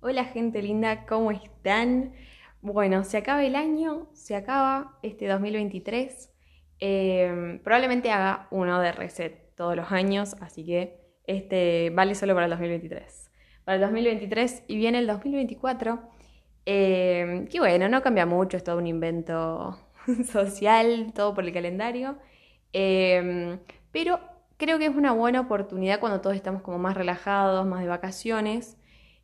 Hola gente linda, ¿cómo están? Bueno, se acaba el año, se acaba este 2023. Eh, probablemente haga uno de reset todos los años, así que este vale solo para el 2023. Para el 2023 y viene el 2024, eh, que bueno, no cambia mucho, es todo un invento social, todo por el calendario. Eh, pero creo que es una buena oportunidad cuando todos estamos como más relajados, más de vacaciones,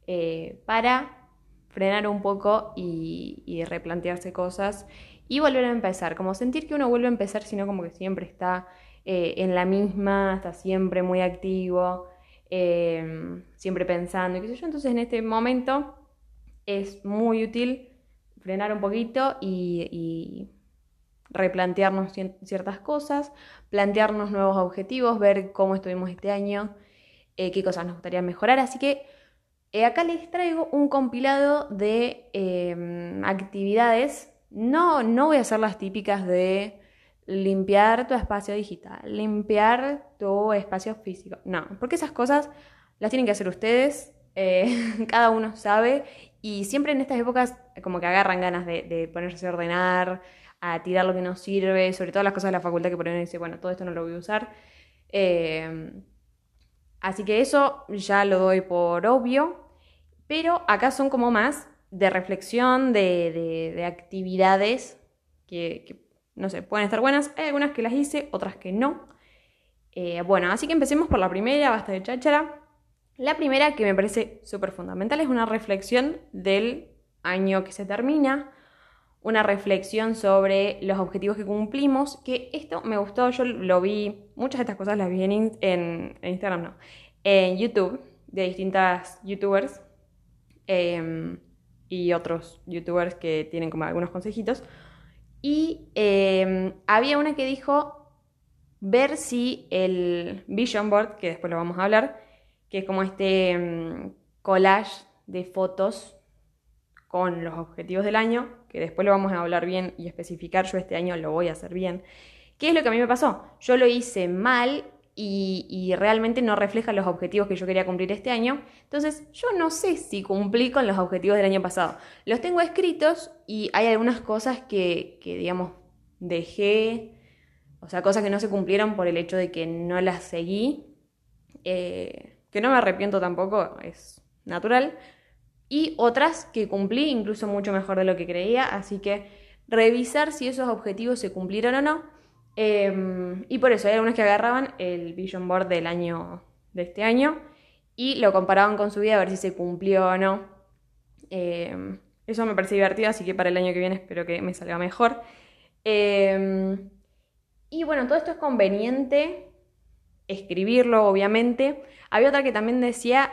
eh, para frenar un poco y, replantearse cosas y volver a empezar, como sentir que uno vuelve a empezar, sino como que siempre está eh, en la misma, está siempre muy activo, em, siempre pensando, y qué sé yo. Entonces en este momento es muy útil frenar un poquito y replantearnos ciertas cosas, plantearnos nuevos objetivos, ver cómo estuvimos este año, eh, qué cosas nos gustaría mejorar. Así que eh, acá les traigo un compilado de em, actividades. No, no voy a hacer las típicas de limpiar tu espacio digital, limpiar tu espacio físico. No, porque esas cosas las tienen que hacer ustedes, eh, cada uno sabe, y siempre en estas épocas como que agarran ganas de, ponerse a ordenar, a tirar lo que nos sirve, sobre todo las cosas de la facultad que por ahí dice, bueno, todo esto no lo voy a usar. Eh, así que eso ya lo doy por obvio, pero acá son como más de reflexión, de, actividades que, no sé, pueden estar buenas. Hay algunas que las hice, otras que no. Eh, bueno, así que empecemos por la primera, basta de cháchara. La primera que me parece súper fundamental es una reflexión del año que se termina una reflexión sobre los objetivos que cumplimos, que esto me gustó, yo lo vi, muchas de estas cosas las vi en, Instagram, no, en YouTube, de distintas youtubers em, y otros youtubers que tienen como algunos consejitos. Y em, había una que dijo ver si el Vision Board, que después lo vamos a hablar, que es como este em, collage de fotos con los objetivos del año, que después lo vamos a hablar bien y especificar, yo este año lo voy a hacer bien. ¿Qué es lo que a mí me pasó? Yo lo hice mal y, realmente no refleja los objetivos que yo quería cumplir este año. Entonces, yo no sé si cumplí con los objetivos del año pasado. Los tengo escritos y hay algunas cosas que, digamos, dejé, o sea, cosas que no se cumplieron por el hecho de que no las seguí. Eh, que no me arrepiento tampoco, es natural y otras que cumplí incluso mucho mejor de lo que creía, así que revisar si esos objetivos se cumplieron o no. Em, y por eso hay algunos que agarraban el Vision Board del año de este año y lo comparaban con su vida a ver si se cumplió o no. Em, eso me parece divertido, así que para el año que viene espero que me salga mejor. Em, y bueno, todo esto es conveniente escribirlo, obviamente. Había otra que también decía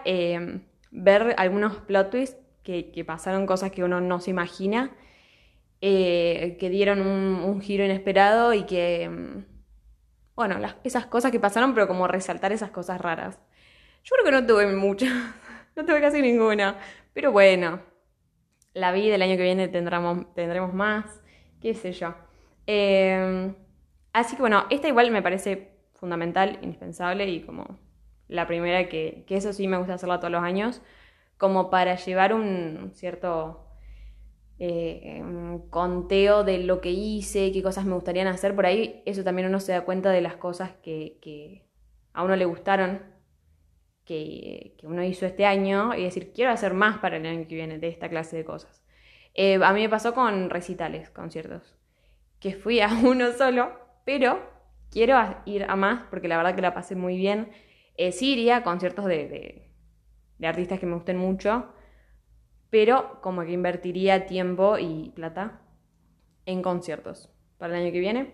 ver algunos plot twists que, pasaron cosas que uno no se imagina, eh, que dieron un, giro inesperado y que, mm, bueno, esas cosas que pasaron, pero como resaltar esas cosas raras. Yo creo que no tuve muchas, no tuve casi ninguna, pero bueno, la vida el año que viene tendremos, tendremos más, qué sé yo. Em, así que bueno, esta igual me parece fundamental, indispensable y como la primera que, eso sí me gusta hacerla todos los años, como para llevar un cierto eh, conteo de lo que hice, qué cosas me gustarían hacer. Por ahí eso también uno se da cuenta de las cosas que, a uno le gustaron, que, uno hizo este año, y decir, quiero hacer más para el año que viene de esta clase de cosas. Eh, a mí me pasó con recitales, conciertos, que fui a uno solo, pero quiero ir a más porque la verdad que la pasé muy bien eh, Siria, conciertos de, de, artistas que me gusten mucho, pero como que invertiría tiempo y plata en conciertos para el año que viene.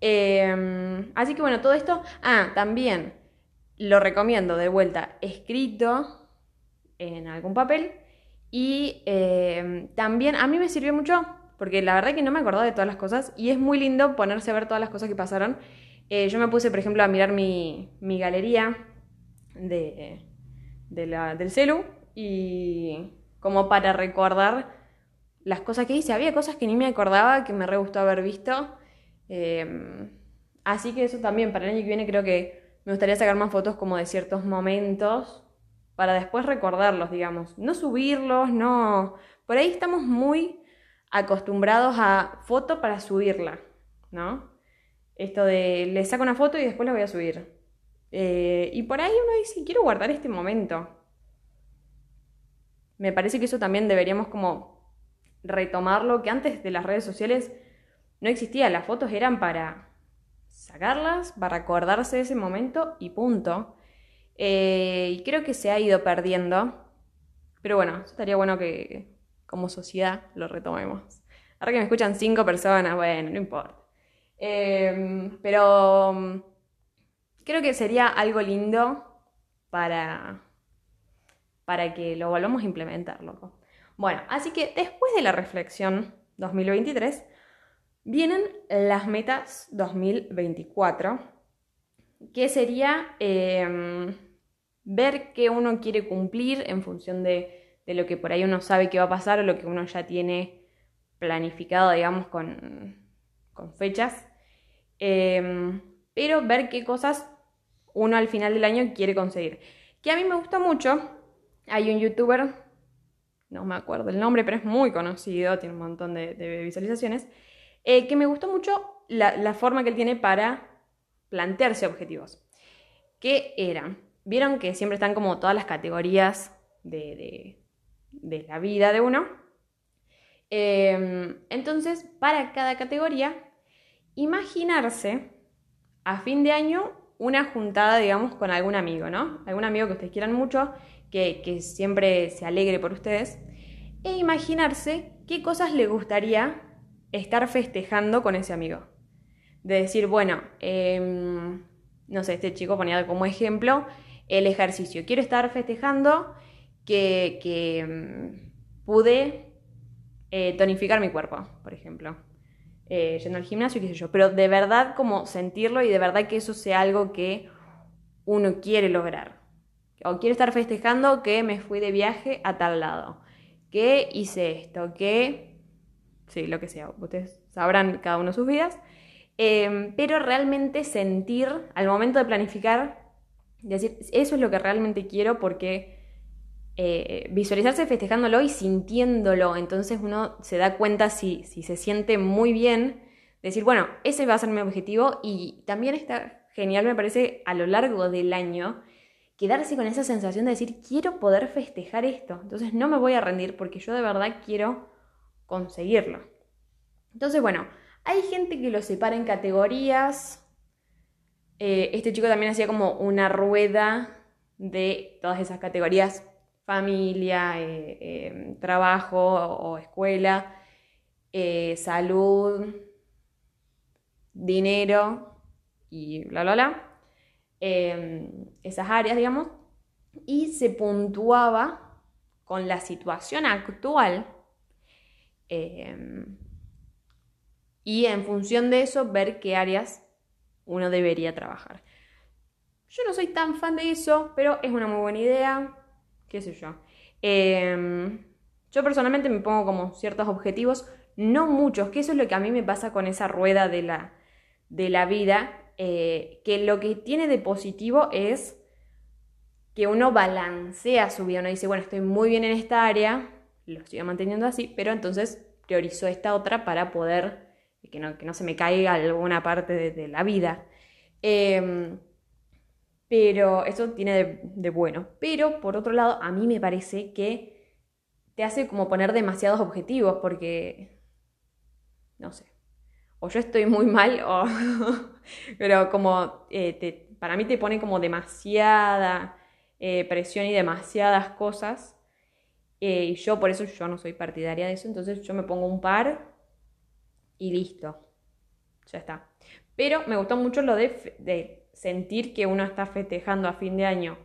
Em, así que bueno, todo esto, ah, también lo recomiendo de vuelta escrito en algún papel y em, también a mí me sirvió mucho porque la verdad que no me acordaba de todas las cosas y es muy lindo ponerse a ver todas las cosas que pasaron eh, yo me puse, por ejemplo, a mirar mi, galería de, del celu y como para recordar las cosas que hice. Había cosas que ni me acordaba, que me re gustó haber visto. Em, así que eso también, para el año que viene creo que me gustaría sacar más fotos como de ciertos momentos para después recordarlos, digamos. No subirlos, no... Por ahí estamos muy acostumbrados a foto para subirla, ¿no? Esto de le saco una foto y después la voy a subir. Eh, y por ahí uno dice, quiero guardar este momento. Me parece que eso también deberíamos como retomarlo, que antes de las redes sociales no existía, las fotos eran para sacarlas, para acordarse de ese momento y punto. Eh, y creo que se ha ido perdiendo. Pero bueno, estaría bueno que como sociedad lo retomemos. Ahora que me escuchan cinco personas, bueno, no importa. Em, pero mm, creo que sería algo lindo para, para que lo volvamos a implementar, loco. Bueno, así que después de la reflexión 2023, vienen las metas 2024, que sería em, ver qué uno quiere cumplir en función de, de, lo que por ahí uno sabe que va a pasar o lo que uno ya tiene planificado, digamos, con, con fechas. Em, pero ver qué cosas uno al final del año quiere conseguir. Que a mí me gusta mucho. Hay un youtuber, no me acuerdo el nombre, pero es muy conocido, tiene un montón de, visualizaciones, eh, que me gustó mucho la, forma que él tiene para plantearse objetivos. ¿Qué eran? Vieron que siempre están como todas las categorías de, de, de la vida de uno. Em, entonces, para cada categoría, imaginarse a fin de año una juntada, digamos, con algún amigo, ¿no? Algún amigo que ustedes quieran mucho, que, siempre se alegre por ustedes, e imaginarse qué cosas le gustaría estar festejando con ese amigo. De decir, bueno, em, no sé, este chico ponía como ejemplo el ejercicio. Quiero estar festejando que, que mm, pude eh, tonificar mi cuerpo, por ejemplo. Eh, yendo al gimnasio, qué sé yo. Pero de verdad como sentirlo y de verdad que eso sea algo que uno quiere lograr. O quiero estar festejando que me fui de viaje a tal lado. Que hice esto, que... Sí, lo que sea. Ustedes sabrán cada uno sus vidas. Em, pero realmente sentir al momento de planificar Decir, eso es lo que realmente quiero porque eh, visualizarse festejándolo y sintiéndolo, entonces uno se da cuenta si, si se siente muy bien, decir, bueno, ese va a ser mi objetivo y también está genial, me parece, a lo largo del año, quedarse con esa sensación de decir, quiero poder festejar esto, entonces no me voy a rendir porque yo de verdad quiero conseguirlo. Entonces, bueno, hay gente que lo separa en categorías, eh, este chico también hacía como una rueda de todas esas categorías, familia, eh, eh, trabajo o, escuela, salud, dinero y bla, bla, bla. Em, esas áreas, digamos. Y se puntuaba con la situación actual em, y en función de eso ver qué áreas uno debería trabajar. Yo no soy tan fan de eso, pero es una muy buena idea, qué sé yo. Em, yo personalmente me pongo como ciertos objetivos, no muchos, que eso es lo que a mí me pasa con esa rueda de la, de la vida, eh, que lo que tiene de positivo es que uno balancea su vida, uno dice, bueno, estoy muy bien en esta área, lo sigo manteniendo así, pero entonces priorizo esta otra para poder que no, que no se me caiga alguna parte de, la vida. Em, pero eso tiene de, bueno. Pero por otro lado, a mí me parece que te hace como poner demasiados objetivos porque, no sé, o yo estoy muy mal o... pero como eh, para mí te pone como demasiada eh, presión y demasiadas cosas. Eh, y yo por eso yo no soy partidaria de eso, entonces yo me pongo un par y listo. Ya está. Pero me gustó mucho lo de, sentir que uno está festejando a fin de año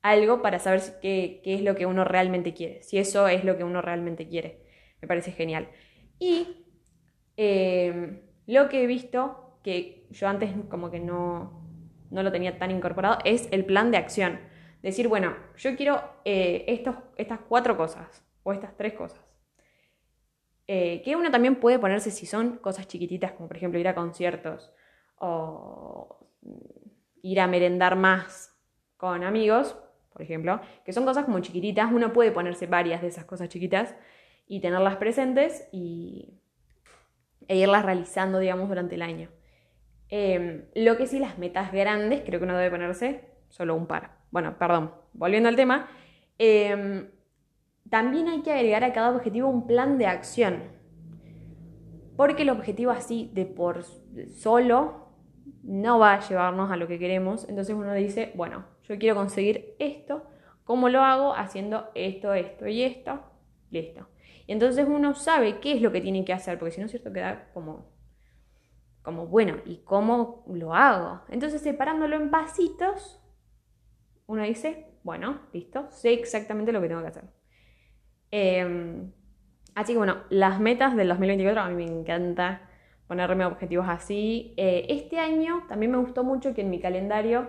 algo para saber qué, es lo que uno realmente quiere. Si eso es lo que uno realmente quiere. Me parece genial. Y em, lo que he visto, que yo antes como que no, no lo tenía tan incorporado, es el plan de acción. Decir, bueno, yo quiero eh, estos, estas cuatro cosas o estas tres cosas. Eh, que uno también puede ponerse si son cosas chiquititas, como por ejemplo ir a conciertos o ir a merendar más con amigos, por ejemplo, que son cosas como chiquititas, uno puede ponerse varias de esas cosas chiquitas y tenerlas presentes y, e irlas realizando, digamos, durante el año. Em, lo que sí, las metas grandes, creo que uno debe ponerse solo un par. Bueno, perdón, volviendo al tema, em, también hay que agregar a cada objetivo un plan de acción. Porque el objetivo así de por solo no va a llevarnos a lo que queremos. Entonces uno dice, bueno, yo quiero conseguir esto. ¿Cómo lo hago? Haciendo esto, esto y esto. Listo. Y entonces uno sabe qué es lo que tiene que hacer, porque si no es cierto queda como, como, bueno, ¿y cómo lo hago? Entonces separándolo en pasitos, uno dice, bueno, listo, sé exactamente lo que tengo que hacer. Em, así que bueno, las metas del 2024 a mí me encanta ponerme objetivos así. Eh, este año también me gustó mucho que en mi calendario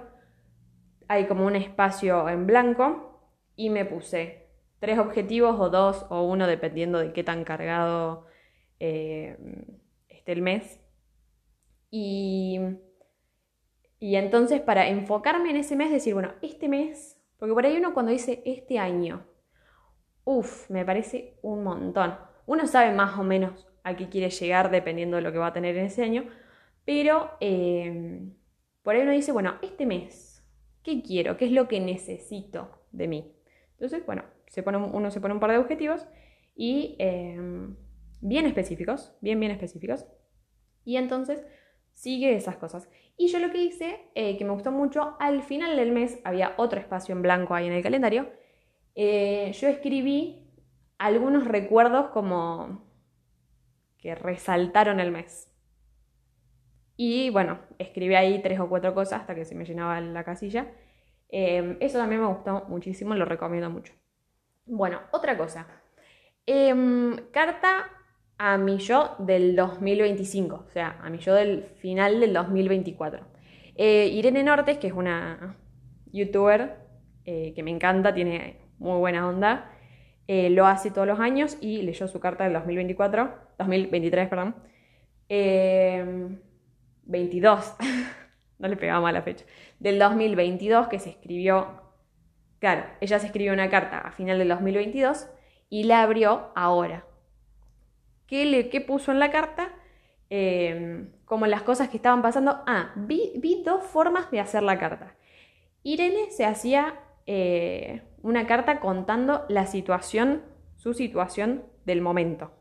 hay como un espacio en blanco y me puse tres objetivos o dos o uno dependiendo de qué tan cargado eh, esté el mes. Y, y entonces para enfocarme en ese mes, decir, bueno, este mes, porque por ahí uno cuando dice este año, uff, me parece un montón. Uno sabe más o menos a qué quiere llegar dependiendo de lo que va a tener en ese año, pero eh, por ahí uno dice, bueno, este mes, ¿qué quiero? ¿Qué es lo que necesito de mí? Entonces, bueno, se pone, uno se pone un par de objetivos y eh, bien específicos, bien, bien específicos, y entonces sigue esas cosas. Y yo lo que hice, eh, que me gustó mucho, al final del mes había otro espacio en blanco ahí en el calendario, yo escribí algunos recuerdos como que resaltaron el mes. Y bueno, escribí ahí tres o cuatro cosas hasta que se me llenaba la casilla. Em, eso también me gustó muchísimo, lo recomiendo mucho. Bueno, otra cosa. Em, carta a mi yo del 2025, o sea, a mi yo del final del 2024. Eh, Irene Nortes, que es una youtuber eh, que me encanta, tiene muy buena onda, eh, lo hace todos los años y leyó su carta del 2024, 2023, perdón. 22, em, no le pegaba mal la fecha, del 2022 que se escribió, claro, ella se escribió una carta a final del 2022 y la abrió ahora. ¿Qué, le, qué puso en la carta? Em, como las cosas que estaban pasando. Ah, vi, vi, dos formas de hacer la carta. Irene se hacía eh, una carta contando la situación, su situación del momento.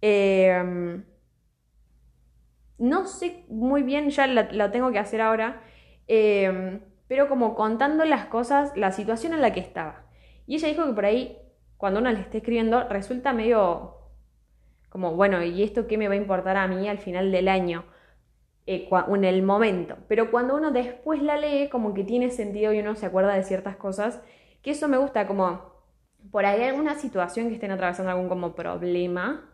Em, no sé muy bien, ya la, tengo que hacer ahora, em, pero como contando las cosas, la situación en la que estaba. Y ella dijo que por ahí, cuando uno le esté escribiendo, resulta medio como, bueno, ¿y esto qué me va a importar a mí al final del año? Eh, en el momento. Pero cuando uno después la lee, como que tiene sentido y uno se acuerda de ciertas cosas, que eso me gusta, como por ahí alguna situación que estén atravesando algún como problema,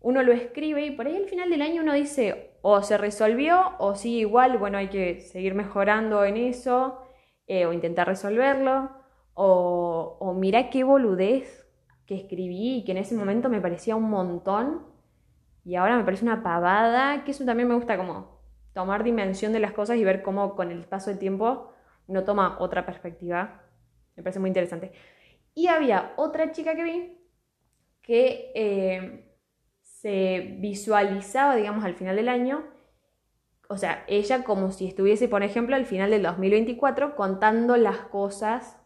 uno lo escribe y por ahí al final del año uno dice, o se resolvió, o sí, igual, bueno, hay que seguir mejorando en eso, eh, o intentar resolverlo, o, mira qué boludez que escribí y que en ese momento me parecía un montón y ahora me parece una pavada, que eso también me gusta como tomar dimensión de las cosas y ver cómo con el paso del tiempo uno toma otra perspectiva. Me parece muy interesante. Y había otra chica que vi que eh, se visualizaba, digamos, al final del año, o sea, ella como si estuviese, por ejemplo, al final del 2024 contando las cosas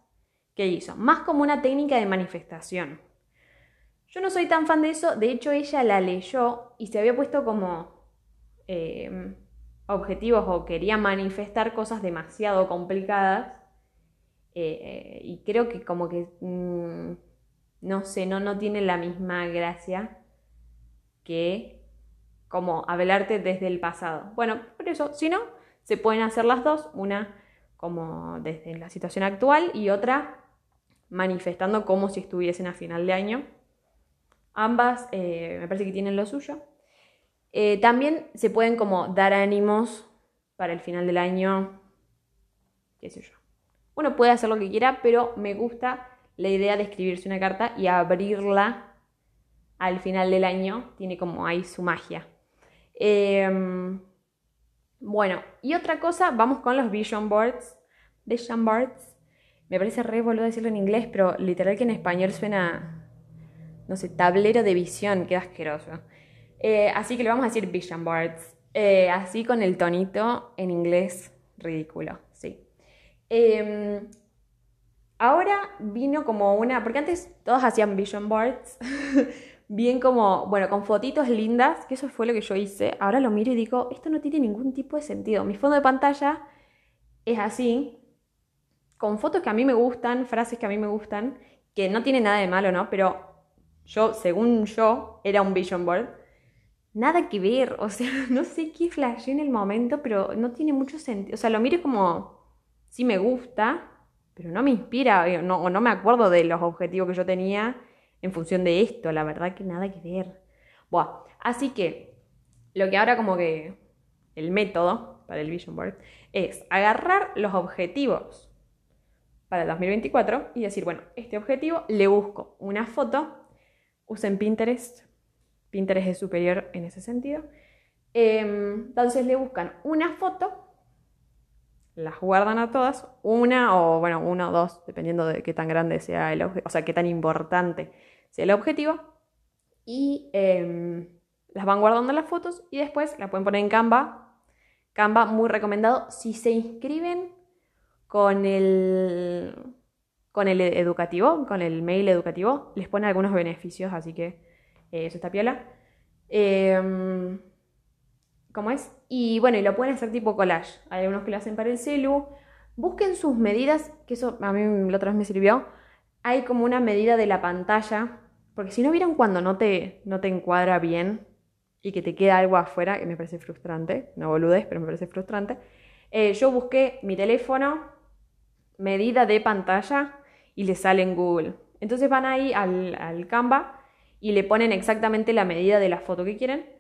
que hizo, más como una técnica de manifestación. Yo no soy tan fan de eso, de hecho ella la leyó y se había puesto como... Eh, objetivos o quería manifestar cosas demasiado complicadas. Eh, y creo que como que, mm, no sé, no, no tiene la misma gracia que como hablarte desde el pasado. Bueno, por eso, si no, se pueden hacer las dos, una como desde la situación actual y otra manifestando como si estuviesen a final de año. Ambas eh, me parece que tienen lo suyo. Eh, también se pueden como dar ánimos para el final del año, qué sé yo. Uno puede hacer lo que quiera, pero me gusta la idea de escribirse una carta y abrirla al final del año. Tiene como ahí su magia. Em, bueno, y otra cosa, vamos con los vision boards. Vision boards. Me parece re boludo decirlo en inglés, pero literal que en español suena, no sé, tablero de visión, queda asqueroso. Eh, así que le vamos a decir vision boards. Eh, así con el tonito en inglés ridículo, sí. Em, ahora vino como una, porque antes todos hacían vision boards, bien como, bueno, con fotitos lindas, que eso fue lo que yo hice. Ahora lo miro y digo, esto no tiene ningún tipo de sentido. Mi fondo de pantalla es así, con fotos que a mí me gustan, frases que a mí me gustan, que no tiene nada de malo, ¿no? Pero yo, según yo, era un vision board. Nada que ver, o sea, no sé qué flashé en el momento, pero no tiene mucho sentido. O sea, lo miro como, sí me gusta, pero no me inspira, eh, no, o no me acuerdo de los objetivos que yo tenía en función de esto, la verdad que nada que ver. Buah, así que lo que ahora como que el método para el vision board es agarrar los objetivos para el 2024 y decir, bueno, este objetivo le busco una foto, usen Pinterest, Pinterest es superior en ese sentido, em, entonces le buscan una foto, las guardan a todas, una o bueno, una o dos, dependiendo de qué tan grande sea el objetivo, o sea, qué tan importante sea el objetivo, y em, las van guardando las fotos y después las pueden poner en Canva. Canva muy recomendado. Si se inscriben con el, con el educativo, con el mail educativo, les pone algunos beneficios, así que eh, eso está piola. Em, ¿Cómo es? Y bueno, y lo pueden hacer tipo collage. Hay algunos que lo hacen para el celu. Busquen sus medidas, que eso a mí la otra vez me sirvió. Hay como una medida de la pantalla, porque si no vieron cuando no te, no te encuadra bien y que te queda algo afuera, que me parece frustrante, no boludes, pero me parece frustrante. Eh, yo busqué mi teléfono medida de pantalla y le sale en Google. Entonces van ahí al, al Canva y le ponen exactamente la medida de la foto que quieren.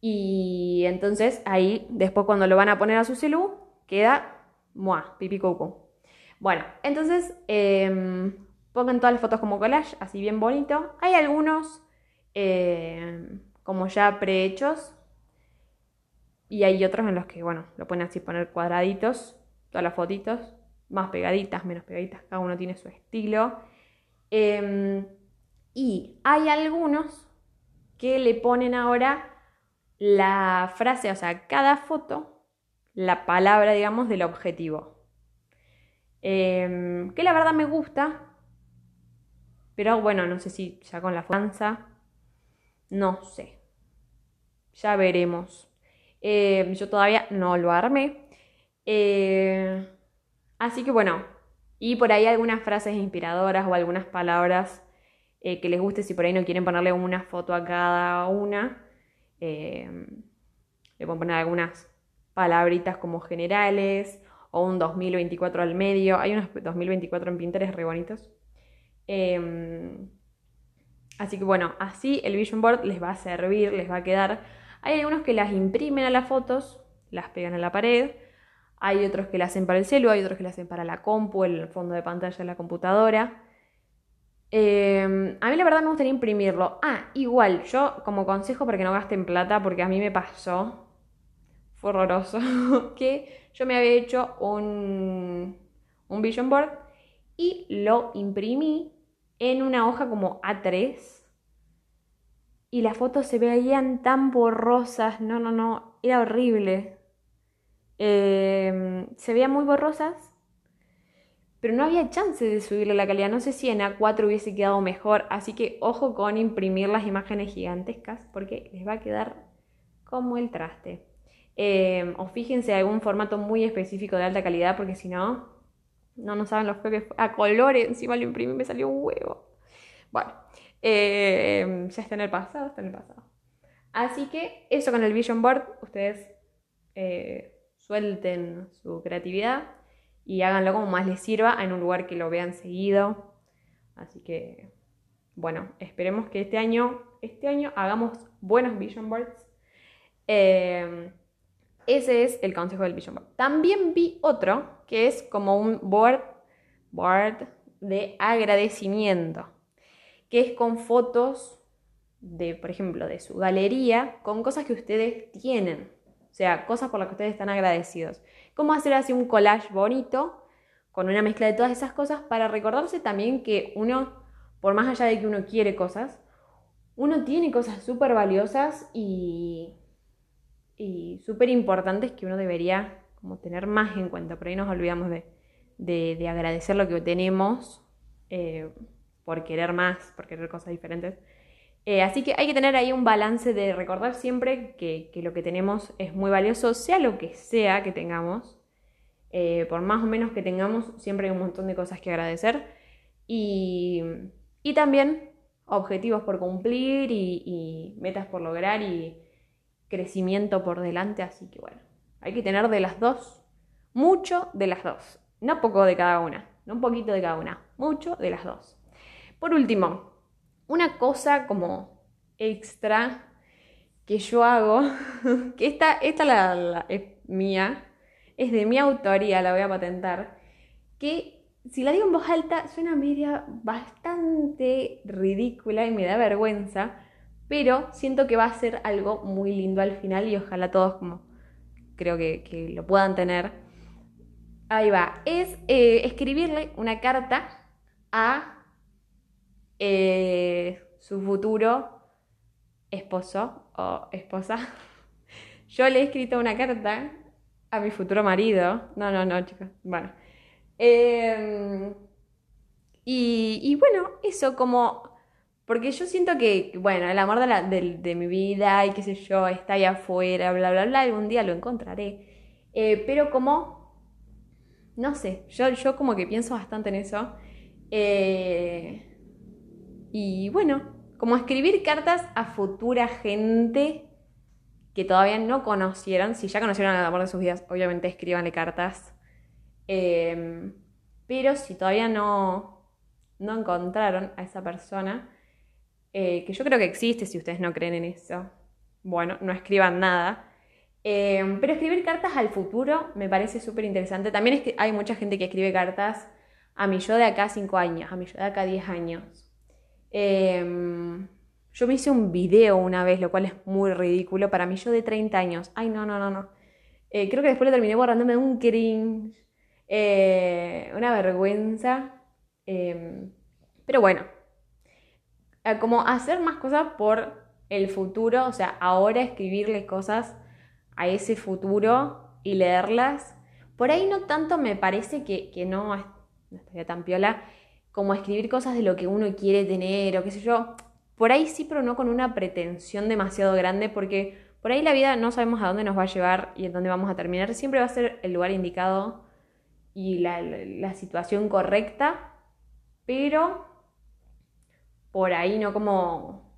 Y entonces ahí, después cuando lo van a poner a su celu, queda muah, pipi coco. Bueno, entonces em, pongan todas las fotos como collage, así bien bonito. Hay algunos em, como ya prehechos. Y hay otros en los que, bueno, lo pueden así poner cuadraditos, todas las fotitos más pegaditas, menos pegaditas, cada uno tiene su estilo. Em, y hay algunos que le ponen ahora la frase, o sea, cada foto, la palabra, digamos, del objetivo. Em, que la verdad me gusta, pero bueno, no sé si ya con la fuerza, no sé. Ya veremos. Em, yo todavía no lo armé. Eh, Así que bueno, y por ahí algunas frases inspiradoras o algunas palabras eh, que les guste si por ahí no quieren ponerle una foto a cada una. Eh, le pueden poner algunas palabritas como generales o un 2024 al medio. Hay unos 2024 en Pinterest re bonitos. Em, así que bueno, así el Vision Board les va a servir, les va a quedar. Hay algunos que las imprimen a las fotos, las pegan a la pared hay otros que la hacen para el celu, hay otros que la hacen para la compu, el fondo de pantalla de la computadora. Em, a mí la verdad me gustaría imprimirlo. Ah, igual, yo como consejo para que no gasten plata, porque a mí me pasó, fue horroroso, que yo me había hecho un, un vision board y lo imprimí en una hoja como A3 y las fotos se veían tan borrosas, no, no, no, era horrible. Em, se veían muy borrosas, pero no había chance de subirle la calidad. No sé si en A4 hubiese quedado mejor, así que ojo con imprimir las imágenes gigantescas porque les va a quedar como el traste. Em, o fíjense algún formato muy específico de alta calidad porque si no, no, no saben los que a colores. Encima lo imprimí y me salió un huevo. Bueno, em, ya está en el pasado, está en el pasado. Así que eso con el Vision Board, ustedes eh, suelten su creatividad y háganlo como más les sirva en un lugar que lo vean seguido. Así que, bueno, esperemos que este año, este año hagamos buenos vision boards. Eh, ese es el consejo del vision board. También vi otro que es como un board, board de agradecimiento, que es con fotos de, por ejemplo, de su galería, con cosas que ustedes tienen. O sea, cosas por las que ustedes están agradecidos. ¿Cómo hacer así un collage bonito con una mezcla de todas esas cosas para recordarse también que uno, por más allá de que uno quiere cosas, uno tiene cosas súper valiosas y, y súper importantes que uno debería como tener más en cuenta. Por ahí nos olvidamos de, de, agradecer lo que tenemos eh, por querer más, por querer cosas diferentes. Eh, así que hay que tener ahí un balance de recordar siempre que, lo que tenemos es muy valioso, sea lo que sea que tengamos. Eh, por más o menos que tengamos, siempre hay un montón de cosas que agradecer. Y, también objetivos por cumplir y, y metas por lograr y crecimiento por delante. Así que bueno, hay que tener de las dos, mucho de las dos. No poco de cada una, no un poquito de cada una, mucho de las dos. Por último, una cosa como extra que yo hago, que esta, esta la, es mía, es de mi autoría, la voy a patentar, que si la digo en voz alta suena media bastante ridícula y me da vergüenza, pero siento que va a ser algo muy lindo al final y ojalá todos como creo que lo puedan tener Ahí va. Es eh, escribirle una carta a eh, su futuro esposo o esposa. Yo le he escrito una carta a mi futuro marido. No, no, no, chicos. Bueno. Em, y, bueno, eso como... Porque yo siento que, bueno, el amor de, de, mi vida y qué sé yo, está ahí afuera, bla, bla, bla, algún día lo encontraré. Eh, pero como no sé, yo, yo como que pienso bastante en eso. Eh, y bueno, como escribir cartas a futura gente que todavía no conocieron. Si ya conocieron al amor de sus vidas, obviamente escríbanle cartas. Em, pero si todavía no, no encontraron a esa persona, eh, que yo creo que existe si ustedes no creen en eso, bueno, no escriban nada. Em, pero escribir cartas al futuro me parece súper interesante. También es que hay mucha gente que escribe cartas a mi yo de acá 5 años, a mi yo de acá 10 años. Em, yo me hice un video una vez, lo cual es muy ridículo, para mi yo de 30 años. Ay, no, no, no, no. Eh, creo que después lo terminé borrándome un cringe, eh, una vergüenza. Em, pero bueno, eh, como hacer más cosas por el futuro, o sea, ahora escribirles cosas a ese futuro y leerlas. Por ahí no tanto me parece que, no, no estaría tan piola como escribir cosas de lo que uno quiere tener o qué sé yo. Por ahí sí, pero no con una pretensión demasiado grande porque por ahí la vida no sabemos a dónde nos va a llevar y en dónde vamos a terminar. Siempre va a ser el lugar indicado y la, situación correcta, pero por ahí no como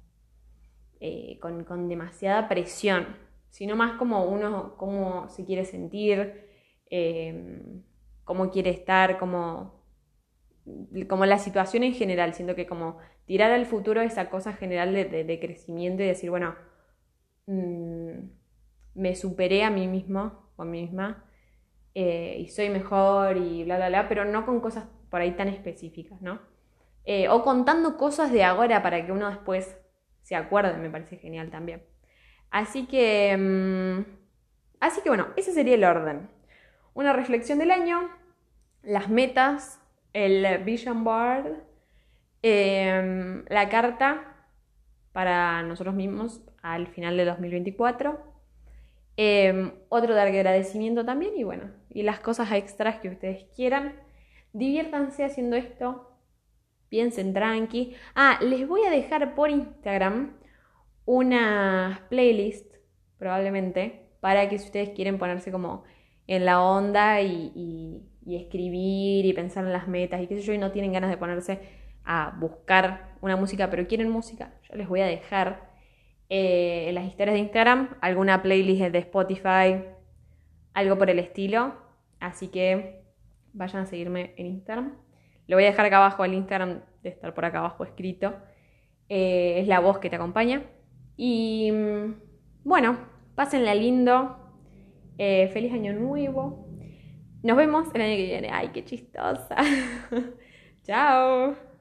eh, con, con demasiada presión sino más como uno, cómo se quiere sentir, em, cómo quiere estar, como, como la situación en general. Siento que como tirar al futuro esa cosa general de, crecimiento y decir, bueno, mm, me superé a mí mismo o a mí misma eh, y soy mejor y bla, bla, bla, pero no con cosas por ahí tan específicas, ¿no? Eh, o contando cosas de ahora para que uno después se acuerde, me parece genial también. Así que, mm, así que bueno, ese sería el orden. Una reflexión del año, las metas, el vision board, em, la carta para nosotros mismos al final de 2024. Em, otro de agradecimiento también y bueno, y las cosas extras que ustedes quieran. Diviértanse haciendo esto. Piensen tranqui. Ah, les voy a dejar por Instagram una playlist, probablemente, para que si ustedes quieren ponerse como en la onda y, escribir y pensar en las metas y qué sé yo, y no tienen ganas de ponerse a buscar una música, pero quieren música, yo les voy a dejar eh, en las historias de Instagram alguna playlist de Spotify, algo por el estilo. Así que vayan a seguirme en Instagram. Le voy a dejar acá abajo el Instagram de estar por acá abajo escrito. Eh, es la voz que te acompaña. Y mm, bueno, pásenla lindo. Eh, feliz año nuevo. Nos vemos el año que viene. Ay, qué chistosa. Chao.